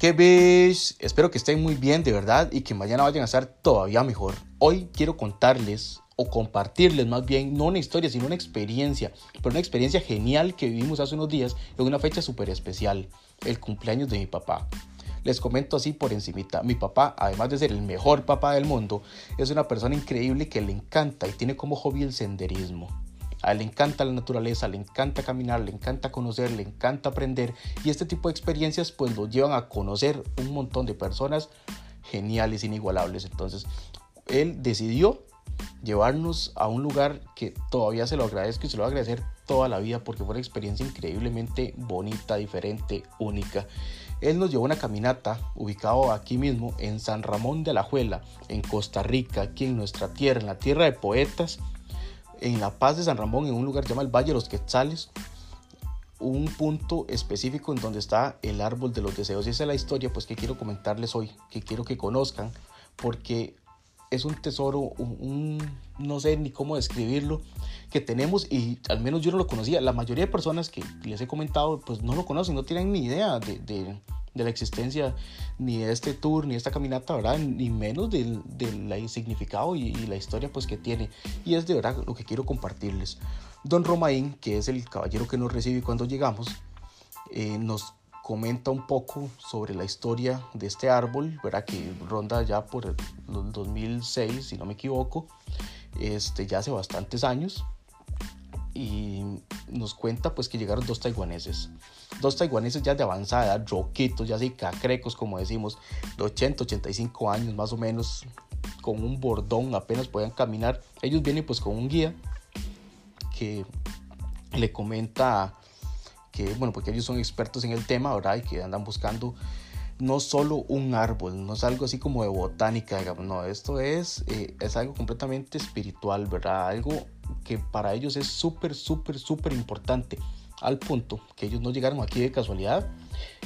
Que ves, espero que estén muy bien de verdad y que mañana vayan a estar todavía mejor. Hoy quiero contarles o compartirles más bien, no una historia, sino una experiencia, pero una experiencia genial que vivimos hace unos días en una fecha súper especial, el cumpleaños de mi papá. Les comento así por encimita, mi papá, además de ser el mejor papá del mundo, es una persona increíble que le encanta y tiene como hobby el senderismo. A él le encanta la naturaleza, le encanta caminar, le encanta conocer, le encanta aprender y este tipo de experiencias pues lo llevan a conocer un montón de personas geniales, inigualables. Entonces él decidió llevarnos a un lugar que todavía se lo agradezco y se lo va a agradecer toda la vida porque fue una experiencia increíblemente bonita, diferente, única. Él nos llevó una caminata ubicado aquí mismo en San Ramón de la Juela, en Costa Rica, aquí en nuestra tierra, en la tierra de poetas en La Paz de San Ramón, en un lugar llamado el Valle de los Quetzales, un punto específico en donde está el árbol de los deseos. Y esa es la historia pues, que quiero comentarles hoy, que quiero que conozcan, porque es un tesoro, un, no sé ni cómo describirlo, que tenemos y al menos yo no lo conocía. La mayoría de personas que les he comentado pues no lo conocen, no tienen ni idea de de la existencia ni de este tour, ni de esta caminata, ¿verdad? Ni menos del, del significado y, la historia pues que tiene. Y es de verdad lo que quiero compartirles. Don Romain, que es el caballero que nos recibe cuando llegamos, eh, nos comenta un poco sobre la historia de este árbol, ¿verdad? Que ronda ya por el 2006, si no me equivoco, este, ya hace bastantes años. Y nos cuenta pues que llegaron dos taiwaneses dos taiwaneses ya de avanzada roquitos, ya así cacrecos, como decimos, de 80, 85 años más o menos, con un bordón, apenas podían caminar. Ellos vienen pues con un guía que le comenta que, bueno, porque ellos son expertos en el tema, ¿verdad? Y que andan buscando no solo un árbol, no es algo así como de botánica, digamos, no, esto es, eh, es algo completamente espiritual, ¿verdad? Algo que para ellos es súper, súper, súper importante al punto que ellos no llegaron aquí de casualidad.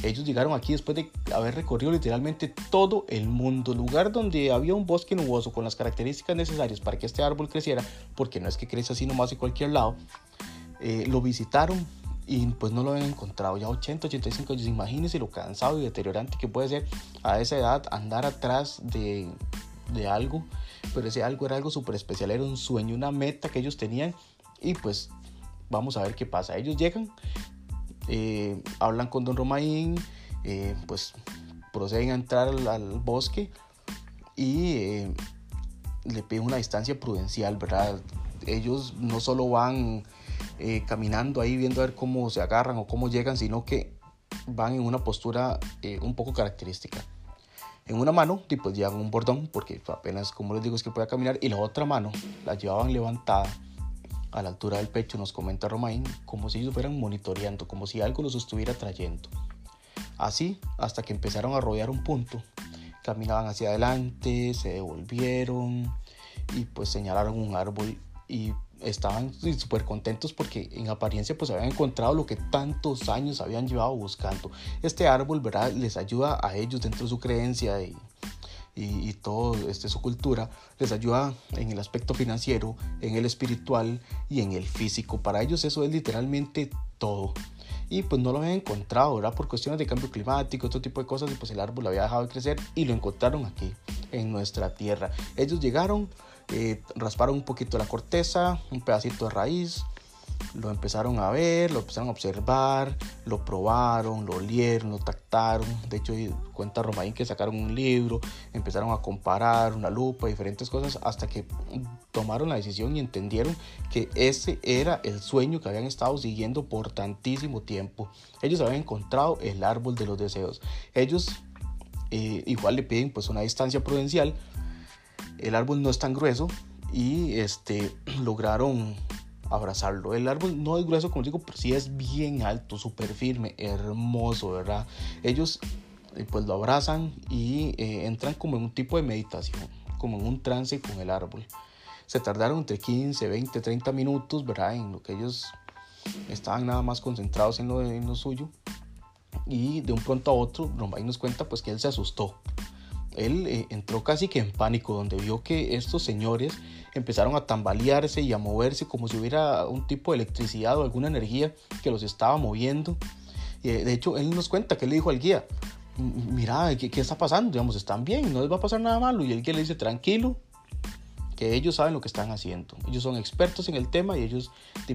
Ellos llegaron aquí después de haber recorrido literalmente todo el mundo, lugar donde había un bosque nuboso con las características necesarias para que este árbol creciera, porque no es que crece así nomás en cualquier lado. Eh, lo visitaron y pues no lo habían encontrado. Ya 80, 85 años, imagínense lo cansado y deteriorante que puede ser a esa edad andar atrás de, de algo, pero ese algo era algo súper especial, era un sueño, una meta que ellos tenían y pues vamos a ver qué pasa. Ellos llegan, eh, hablan con don Romain, eh, pues proceden a entrar al, bosque y eh, le piden una distancia prudencial, ¿verdad? Ellos no solo van caminando ahí viendo a ver cómo se agarran o cómo llegan, sino que van en una postura un poco característica. En una mano, pues llevan un bordón, porque apenas, como les digo, es que puede caminar, y la otra mano la llevaban levantada a la altura del pecho, nos comenta Romain, como si ellos fueran monitoreando, como si algo los estuviera trayendo. Así, hasta que empezaron a rodear un punto, caminaban hacia adelante, se devolvieron y pues señalaron un árbol y estaban súper contentos porque en apariencia pues habían encontrado lo que tantos años habían llevado buscando. Este árbol, ¿verdad? Les ayuda a ellos dentro de su creencia y y, todo este, su cultura les ayuda en el aspecto financiero, en el espiritual y en el físico. Para ellos eso es literalmente todo. Y pues no lo habían encontrado, ¿verdad? Por cuestiones de cambio climático, otro tipo de cosas, y pues el árbol había dejado de crecer y lo encontraron aquí, en nuestra tierra. Ellos llegaron, eh, rasparon un poquito la corteza, un pedacito de raíz, lo empezaron a ver, lo empezaron a observar, lo probaron, lo olieron, lo tactaron. De hecho, cuenta Romain que sacaron un libro, empezaron a comparar una lupa, diferentes cosas, hasta que tomaron la decisión y entendieron que ese era el sueño que habían estado siguiendo por tantísimo tiempo. Ellos habían encontrado el árbol de los deseos. Ellos eh, igual le piden pues una distancia prudencial. El árbol no es tan grueso y este, lograron abrazarlo. El árbol no es grueso, como digo, pero sí es bien alto, súper firme, hermoso, ¿verdad? Ellos eh, pues lo abrazan y eh, entran como en un tipo de meditación, como en un trance con el árbol. Se tardaron entre 15, 20, 30 minutos, ¿verdad? En lo que ellos estaban nada más concentrados en lo, en suyo. Y de un pronto a otro, Romain nos cuenta pues que él se asustó. Él eh, entró casi que en pánico, donde vio que estos señores empezaron a tambalearse y a moverse como si hubiera un tipo de electricidad o alguna energía que los estaba moviendo. Y eh, de hecho, él nos cuenta que le dijo al guía, mira, ¿qué, ¿qué, está pasando? Digamos, están bien, no les va a pasar nada malo. Y el guía le dice, tranquilo, que ellos saben lo que están haciendo. Ellos son expertos en el tema y ellos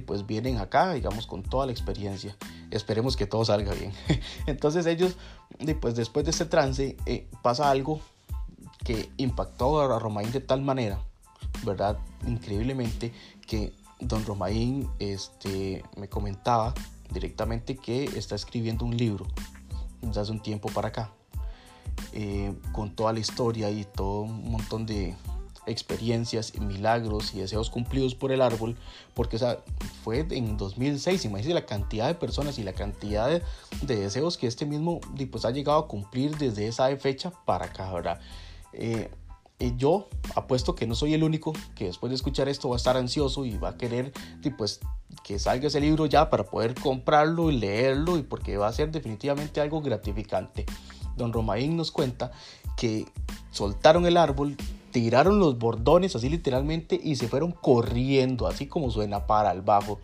pues vienen acá, digamos, con toda la experiencia. Esperemos que todo salga bien. Entonces ellos, pues después de este trance, eh, pasa algo que impactó a Romain de tal manera, ¿verdad? Increíblemente, que don Romain este, me comentaba directamente que está escribiendo un libro desde hace un tiempo para acá. Eh, con toda la historia y todo un montón de, experiencias, milagros y deseos cumplidos por el árbol, porque o fue en 2006, imagínense la cantidad de personas y la cantidad de, deseos que este mismo pues, ha llegado a cumplir desde esa fecha para acá, ¿verdad? Eh, yo apuesto que no soy el único que después de escuchar esto va a estar ansioso y va a querer pues, que salga ese libro ya para poder comprarlo y leerlo y porque va a ser definitivamente algo gratificante. Don Romaín nos cuenta que soltaron el árbol tiraron los bordones así literalmente y se fueron corriendo, así como suena para el bajo.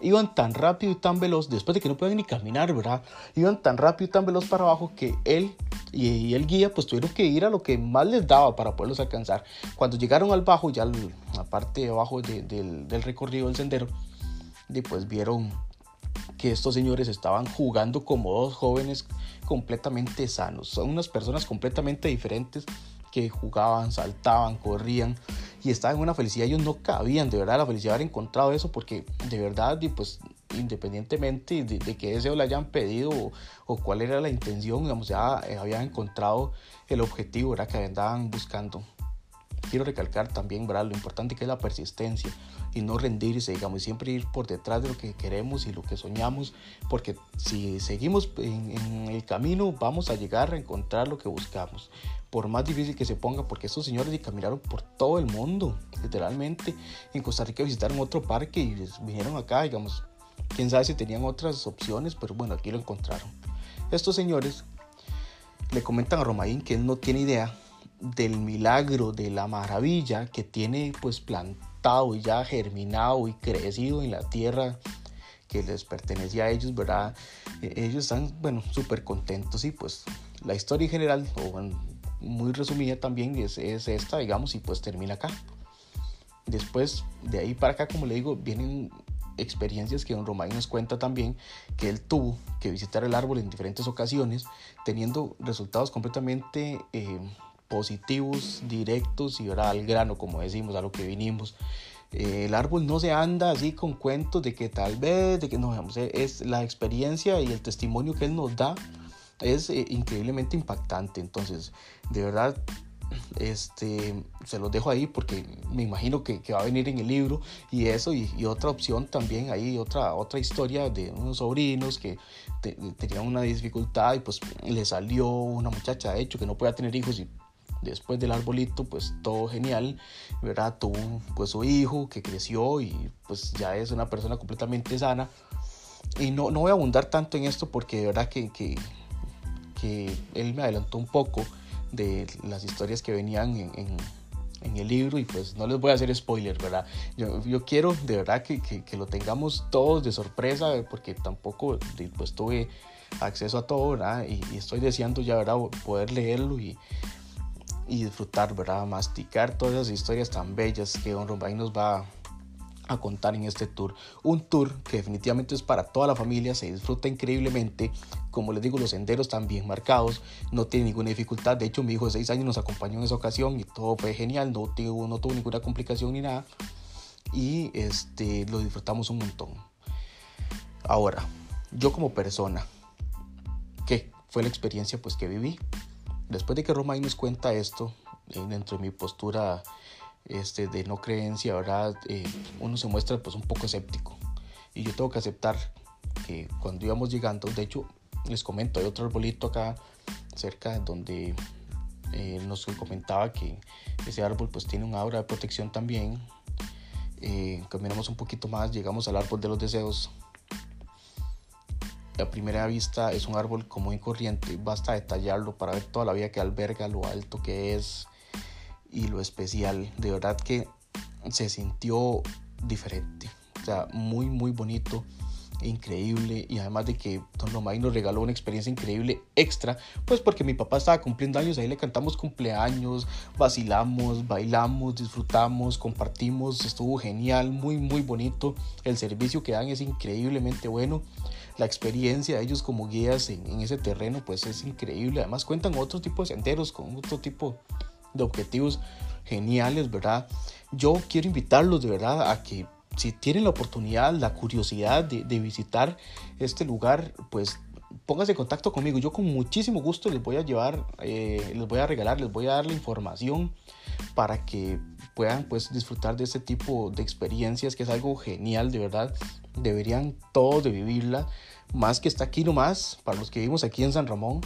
Iban tan rápido y tan veloz, después de que no pueden ni caminar, ¿verdad? Iban tan rápido y tan veloz para abajo que él y el guía pues tuvieron que ir a lo que más les daba para poderlos alcanzar. Cuando llegaron al bajo, ya la parte de abajo del, del recorrido del sendero, y pues vieron que estos señores estaban jugando como dos jóvenes completamente sanos. Son unas personas completamente diferentes que jugaban, saltaban, corrían y estaban en una felicidad. Ellos no cabían de verdad la felicidad de haber encontrado eso porque de verdad, pues independientemente de, de qué deseo le hayan pedido o, cuál era la intención, digamos, ya eh, habían encontrado el objetivo ¿verdad? que andaban buscando. Quiero recalcar también ¿verdad? lo importante que es la persistencia y no rendirse, digamos, y siempre ir por detrás de lo que queremos y lo que soñamos, porque si seguimos en, en el camino vamos a llegar a encontrar lo que buscamos por más difícil que se ponga, porque estos señores caminaron por todo el mundo, literalmente. En Costa Rica visitaron otro parque y vinieron acá, digamos, quién sabe si tenían otras opciones, pero bueno, aquí lo encontraron. Estos señores le comentan a Romaín que él no tiene idea del milagro, de la maravilla que tiene pues plantado y ya germinado y crecido en la tierra que les pertenecía a ellos, ¿verdad? E-, ellos están, bueno, súper contentos y pues la historia en general, o muy resumida también es, es, esta, digamos, y pues termina acá. Después, de ahí para acá, como le digo, vienen experiencias que don Román nos cuenta también que él tuvo que visitar el árbol en diferentes ocasiones, teniendo resultados completamente eh, positivos, directos y ahora al grano, como decimos, a lo que vinimos. Eh, el árbol no se anda así con cuentos de que tal vez, de que no, es la experiencia y el testimonio que él nos da es eh, increíblemente impactante. Entonces, de verdad, este, se los dejo ahí porque me imagino que, va a venir en el libro y eso y, otra opción también ahí otra otra historia de unos sobrinos que tenían una dificultad y pues le salió una muchacha de hecho que no podía tener hijos y después del arbolito pues todo genial verdad tuvo pues su hijo que creció y pues ya es una persona completamente sana y no, no voy a abundar tanto en esto porque de verdad que, que que él me adelantó un poco de las historias que venían en, en, el libro y pues no les voy a hacer spoiler, ¿verdad? Yo, yo quiero de verdad que, que, lo tengamos todos de sorpresa porque tampoco pues tuve acceso a todo, ¿verdad? Y, estoy deseando ya, ¿verdad? Poder leerlo y, y disfrutar, ¿verdad? Masticar todas esas historias tan bellas que Don Rombay nos va a contar en este tour. Un tour que definitivamente es para toda la familia, se disfruta increíblemente. Como les digo, los senderos están bien marcados, no tiene ninguna dificultad. De hecho, mi hijo de 6 años nos acompañó en esa ocasión y todo fue genial, no tuvo, no tuvo ninguna complicación ni nada. Y este, lo disfrutamos un montón. Ahora, yo como persona, ¿qué fue la experiencia pues, que viví? Después de que Romay nos cuenta esto, dentro de mi postura este, de no creencia, ¿verdad? Eh, uno se muestra pues un poco escéptico. Y yo tengo que aceptar que cuando íbamos llegando, de hecho, les comento, hay otro arbolito acá cerca donde eh, nos comentaba que ese árbol pues tiene un aura de protección también. Eh, caminamos un poquito más, llegamos al árbol de los deseos. A primera vista es un árbol común y corriente, basta detallarlo para ver toda la vida que alberga, lo alto que es, y lo especial. De verdad que se sintió diferente. O sea, muy, muy bonito. increíble y además de que Don Romay nos regaló una experiencia increíble extra, pues porque mi papá estaba cumpliendo años, ahí le cantamos cumpleaños, vacilamos, bailamos, disfrutamos, compartimos, estuvo genial, muy muy bonito, el servicio que dan es increíblemente bueno, la experiencia de ellos como guías en, ese terreno pues es increíble, además cuentan otro tipo de senderos con otro tipo de objetivos geniales, ¿verdad? Yo quiero invitarlos de verdad a que si tienen la oportunidad, la curiosidad de, visitar este lugar, pues pónganse en contacto conmigo. Yo con muchísimo gusto les voy a llevar, eh, les voy a regalar, les voy a dar la información para que puedan pues disfrutar de este tipo de experiencias que es algo genial, de verdad. Deberían todos de vivirla. Más que está aquí nomás, para los que vivimos aquí en San Ramón,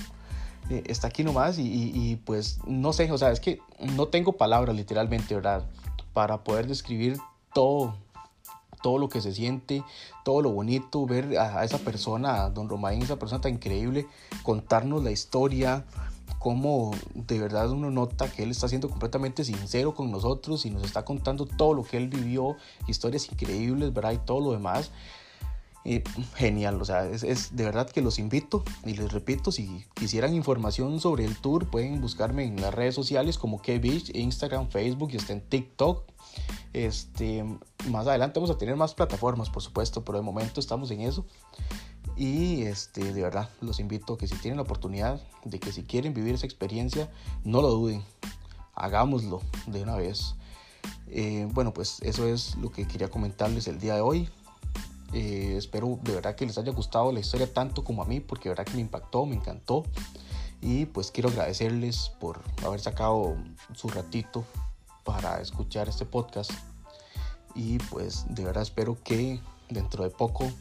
eh, está aquí nomás y, y pues no sé, o sea, es que no tengo palabras literalmente, ¿verdad? Para poder describir todo todo lo que se siente, todo lo bonito, ver a, esa persona, don Romain, esa persona tan increíble, contarnos la historia, cómo de verdad uno nota que él está siendo completamente sincero con nosotros y nos está contando todo lo que él vivió, historias increíbles, ¿verdad? Y todo lo demás. genial, o sea, es, es, de verdad que los invito y les repito, si quisieran información sobre el tour, pueden buscarme en las redes sociales como K-Beach, Instagram, Facebook y está en TikTok este, más adelante vamos a tener más plataformas, por supuesto, pero de momento estamos en eso. Y este, de verdad, los invito a que si tienen la oportunidad de que si quieren vivir esa experiencia, no lo duden, hagámoslo de una vez. Eh, bueno, pues eso es lo que quería comentarles el día de hoy. Eh, espero de verdad que les haya gustado la historia tanto como a mí, porque de verdad que me impactó, me encantó. Y pues quiero agradecerles por haber sacado su ratito para escuchar este podcast. Y pues de verdad espero que dentro de poco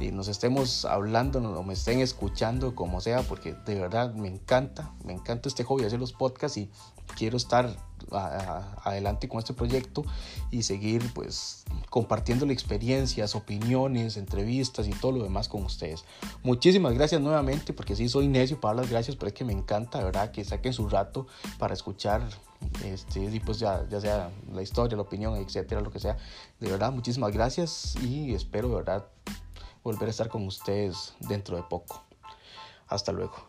eh, nos estemos hablando o me estén escuchando como sea, porque de verdad me encanta, me encanta este hobby de hacer los podcasts y quiero estar adelante con este proyecto y seguir pues compartiendo experiencias, opiniones, entrevistas y todo lo demás con ustedes. Muchísimas gracias nuevamente porque sí soy necio para las gracias, pero es que me encanta, ¿verdad? Que saquen su rato para escuchar este, y pues ya, ya sea la historia, la opinión, etcétera, lo que sea. De verdad, muchísimas gracias y espero de verdad volver a estar con ustedes dentro de poco. Hasta luego.